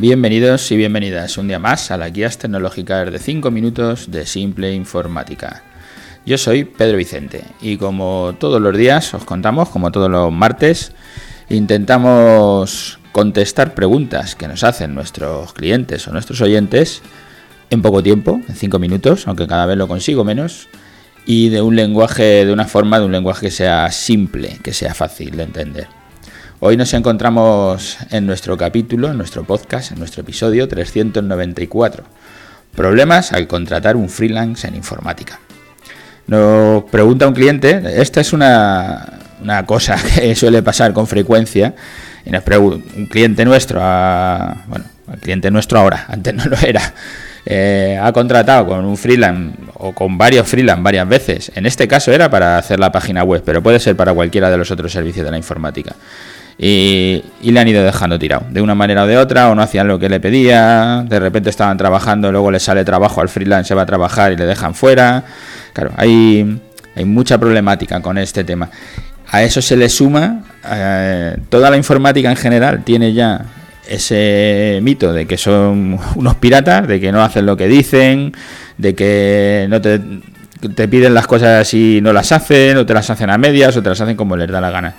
Bienvenidos y bienvenidas un día más a las guías tecnológicas de 5 minutos de Simple Informática. Yo soy Pedro Vicente y como todos los días os contamos, como todos los martes, intentamos contestar preguntas que nos hacen nuestros clientes o nuestros oyentes en poco tiempo, en 5 minutos, aunque cada vez lo consigo menos, y de un lenguaje, de una forma, de un lenguaje que sea simple, que sea fácil de entender. Hoy nos encontramos en nuestro capítulo, en nuestro podcast, en nuestro episodio 394. Problemas al contratar un freelance en informática. Nos pregunta un cliente, esta es una, cosa que suele pasar con frecuencia, y nos un cliente nuestro, bueno, el cliente nuestro ahora, antes no lo era, eh, ha contratado con un freelance o con varios freelance varias veces. En este caso era para hacer la página web, pero puede ser para cualquiera de los otros servicios de la informática y, le han ido dejando tirado, de una manera o de otra, o no hacían lo que le pedía, de repente estaban trabajando, luego le sale trabajo al freelance, se va a trabajar y le dejan fuera. Claro, hay, hay mucha problemática con este tema. A eso se le suma, eh, toda la informática en general tiene ya ese mito de que son unos piratas, de que no hacen lo que dicen, de que no te, te piden las cosas y no las hacen, o te las hacen a medias, o te las hacen como les da la gana.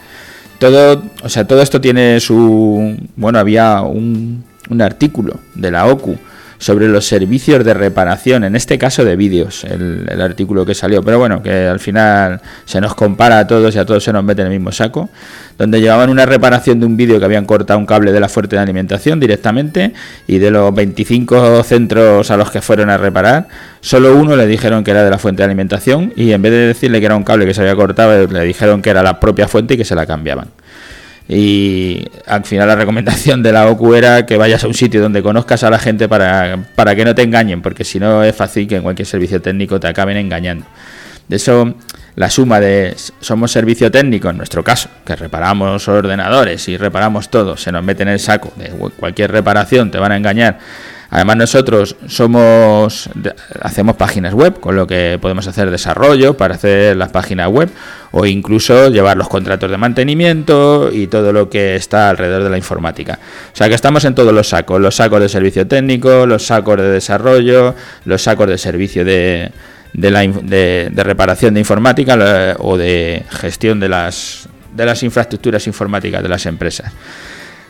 Todo, o sea, todo esto tiene su... Bueno, había un, un artículo de la OCU sobre los servicios de reparación, en este caso de vídeos, el, artículo que salió, pero bueno, que al final se nos compara a todos y a todos se nos mete en el mismo saco, donde llevaban una reparación de un vídeo que habían cortado un cable de la fuente de alimentación directamente y de los 25 centros a los que fueron a reparar, solo uno le dijeron que era de la fuente de alimentación y en vez de decirle que era un cable que se había cortado, le dijeron que era la propia fuente y que se la cambiaban. Y al final la recomendación de la OCU era que vayas a un sitio donde conozcas a la gente para, para que no te engañen, porque si no es fácil que en cualquier servicio técnico te acaben engañando. De eso, la suma de somos servicio técnico, en nuestro caso, que reparamos ordenadores y reparamos todo, se nos mete en el saco de cualquier reparación, te van a engañar Además nosotros somos hacemos páginas web, con lo que podemos hacer desarrollo para hacer las páginas web o incluso llevar los contratos de mantenimiento y todo lo que está alrededor de la informática. O sea que estamos en todos los sacos, los sacos de servicio técnico, los sacos de desarrollo, los sacos de servicio de, reparación de informática o de gestión de las infraestructuras informáticas de las empresas.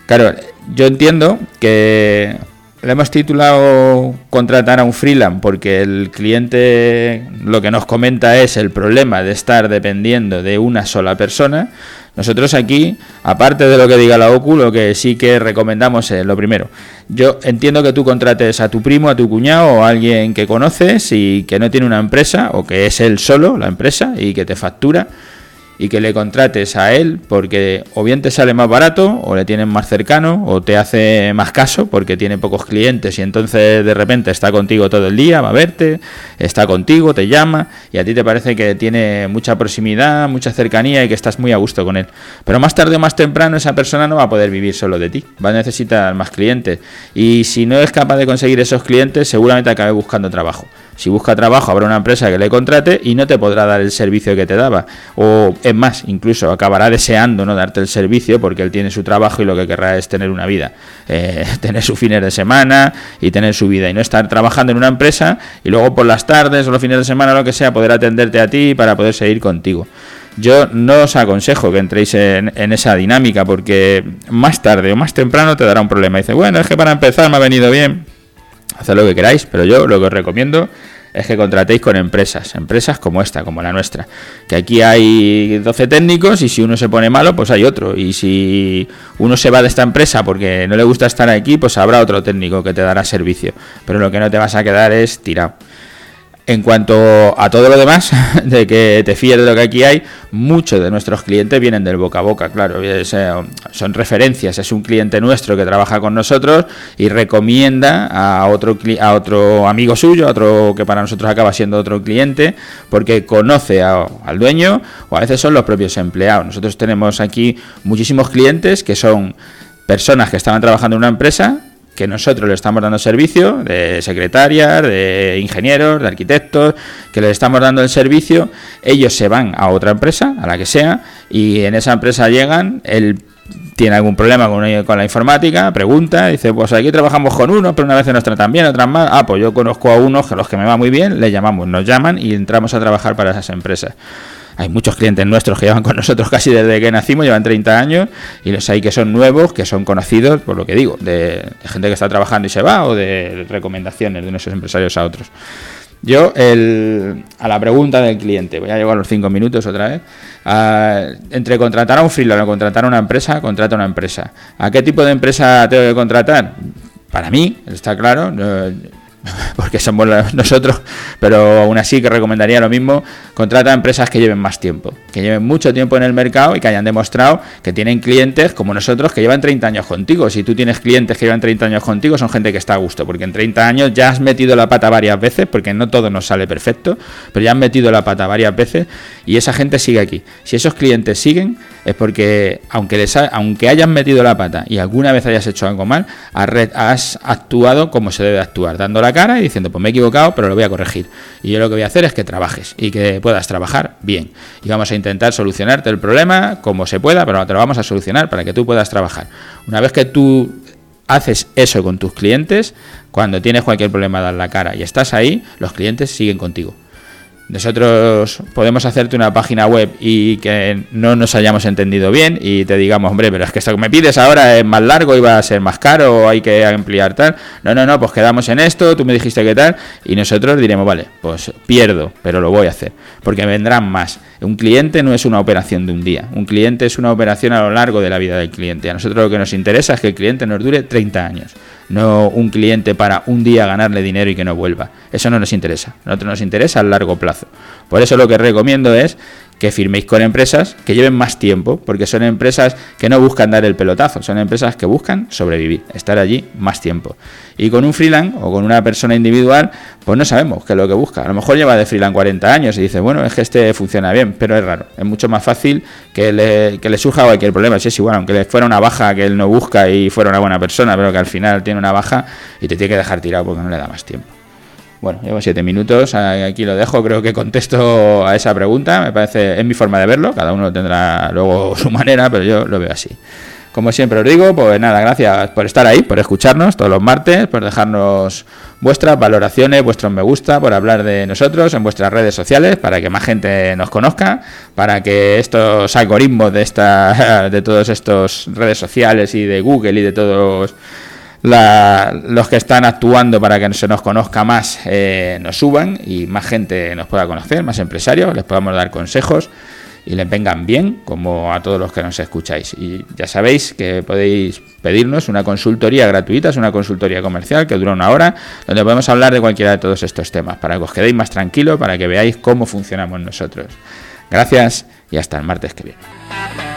Claro, yo entiendo que le hemos titulado contratar a un freelance porque el cliente lo que nos comenta es el problema de estar dependiendo de una sola persona. Nosotros aquí, aparte de lo que diga la OCU, lo que sí que recomendamos es lo primero. Yo entiendo que tú contrates a tu primo, a tu cuñado o a alguien que conoces y que no tiene una empresa o que es él solo la empresa y que te factura y que le contrates a él porque o bien te sale más barato o le tienen más cercano o te hace más caso porque tiene pocos clientes y entonces de repente está contigo todo el día, va a verte, está contigo, te llama y a ti te parece que tiene mucha proximidad, mucha cercanía y que estás muy a gusto con él. Pero más tarde o más temprano esa persona no va a poder vivir solo de ti, va a necesitar más clientes y si no es capaz de conseguir esos clientes seguramente acabe buscando trabajo. Si busca trabajo, habrá una empresa que le contrate y no te podrá dar el servicio que te daba. O es más, incluso acabará deseando no darte el servicio porque él tiene su trabajo y lo que querrá es tener una vida. Eh, tener su fines de semana y tener su vida. Y no estar trabajando en una empresa y luego por las tardes o los fines de semana lo que sea poder atenderte a ti para poder seguir contigo. Yo no os aconsejo que entréis en, en, esa dinámica porque más tarde o más temprano te dará un problema. Dice, bueno, es que para empezar me ha venido bien haced lo que queráis, pero yo lo que os recomiendo es que contratéis con empresas, empresas como esta, como la nuestra. Que aquí hay 12 técnicos y si uno se pone malo, pues hay otro. Y si uno se va de esta empresa porque no le gusta estar aquí, pues habrá otro técnico que te dará servicio. Pero lo que no te vas a quedar es tirado. En cuanto a todo lo demás, de que te fíes de lo que aquí hay, muchos de nuestros clientes vienen del boca a boca, claro, eh, son referencias, es un cliente nuestro que trabaja con nosotros y recomienda a otro, a otro amigo suyo, a otro que para nosotros acaba siendo otro cliente, porque conoce al dueño o a veces son los propios empleados. Nosotros tenemos aquí muchísimos clientes que son personas que estaban trabajando en una empresa que nosotros le estamos dando servicio de secretarias, de ingenieros, de arquitectos, que les estamos dando el servicio, ellos se van a otra empresa, a la que sea, y en esa empresa llegan, el tiene algún problema con, con, la informática, pregunta, dice, pues aquí trabajamos con uno, pero una vez nos tratan bien, otras más. Ah, pues yo conozco a unos que los que me va muy bien, le llamamos, nos llaman y entramos a trabajar para esas empresas. Hay muchos clientes nuestros que llevan con nosotros casi desde que nacimos, llevan 30 años, y los hay que son nuevos, que son conocidos, por lo que digo, de, gente que está trabajando y se va, o de recomendaciones de nuestros empresarios a otros. Yo, el, a la pregunta del cliente, voy a llegar a los cinco minutos otra vez. entre contratar a un freelance o contratar a una empresa, contrata a una empresa. ¿A qué tipo de empresa tengo que contratar? Para mí, está claro, porque somos nosotros, pero aún así que recomendaría lo mismo, contrata a empresas que lleven más tiempo, que lleven mucho tiempo en el mercado y que hayan demostrado que tienen clientes como nosotros que llevan 30 años contigo. Si tú tienes clientes que llevan 30 años contigo, son gente que está a gusto, porque en 30 años ya has metido la pata varias veces, porque no todo nos sale perfecto, pero ya has metido la pata varias veces y esa gente sigue aquí. Si esos clientes siguen, es porque aunque, les aunque hayas metido la pata y alguna vez hayas hecho algo mal, has actuado como se debe actuar, dando la cara y diciendo, pues me he equivocado, pero lo voy a corregir. Y yo lo que voy a hacer es que trabajes y que puedas trabajar bien. Y vamos a intentar solucionarte el problema como se pueda, pero te lo vamos a solucionar para que tú puedas trabajar. Una vez que tú haces eso con tus clientes, cuando tienes cualquier problema, dar la cara y estás ahí, los clientes siguen contigo. Nosotros podemos hacerte una página web y que no nos hayamos entendido bien y te digamos, hombre, pero es que esto que me pides ahora es más largo y va a ser más caro o hay que ampliar tal. No, no, no, pues quedamos en esto, tú me dijiste que tal y nosotros diremos, vale, pues pierdo, pero lo voy a hacer porque vendrán más. Un cliente no es una operación de un día, un cliente es una operación a lo largo de la vida del cliente. A nosotros lo que nos interesa es que el cliente nos dure 30 años no un cliente para un día ganarle dinero y que no vuelva. Eso no nos interesa. A nosotros nos interesa a largo plazo. Por eso lo que recomiendo es que firméis con empresas que lleven más tiempo, porque son empresas que no buscan dar el pelotazo, son empresas que buscan sobrevivir, estar allí más tiempo. Y con un freelance o con una persona individual, pues no sabemos qué es lo que busca. A lo mejor lleva de freelance 40 años y dice, bueno, es que este funciona bien, pero es raro. Es mucho más fácil que le, que le surja cualquier problema. Si es igual, aunque le fuera una baja que él no busca y fuera una buena persona, pero que al final tiene una baja y te tiene que dejar tirado porque no le da más tiempo. Bueno, llevo siete minutos, aquí lo dejo, creo que contesto a esa pregunta, me parece, es mi forma de verlo, cada uno tendrá luego su manera, pero yo lo veo así. Como siempre os digo, pues nada, gracias por estar ahí, por escucharnos todos los martes, por dejarnos vuestras valoraciones, vuestros me gusta, por hablar de nosotros en vuestras redes sociales, para que más gente nos conozca, para que estos algoritmos de esta, de todos estos redes sociales y de Google y de todos los que están actuando para que se nos conozca más eh, nos suban y más gente nos pueda conocer, más empresarios, les podamos dar consejos y les vengan bien, como a todos los que nos escucháis. Y ya sabéis que podéis pedirnos una consultoría gratuita, es una consultoría comercial que dura una hora, donde podemos hablar de cualquiera de todos estos temas, para que os quedéis más tranquilos, para que veáis cómo funcionamos nosotros. Gracias y hasta el martes que viene.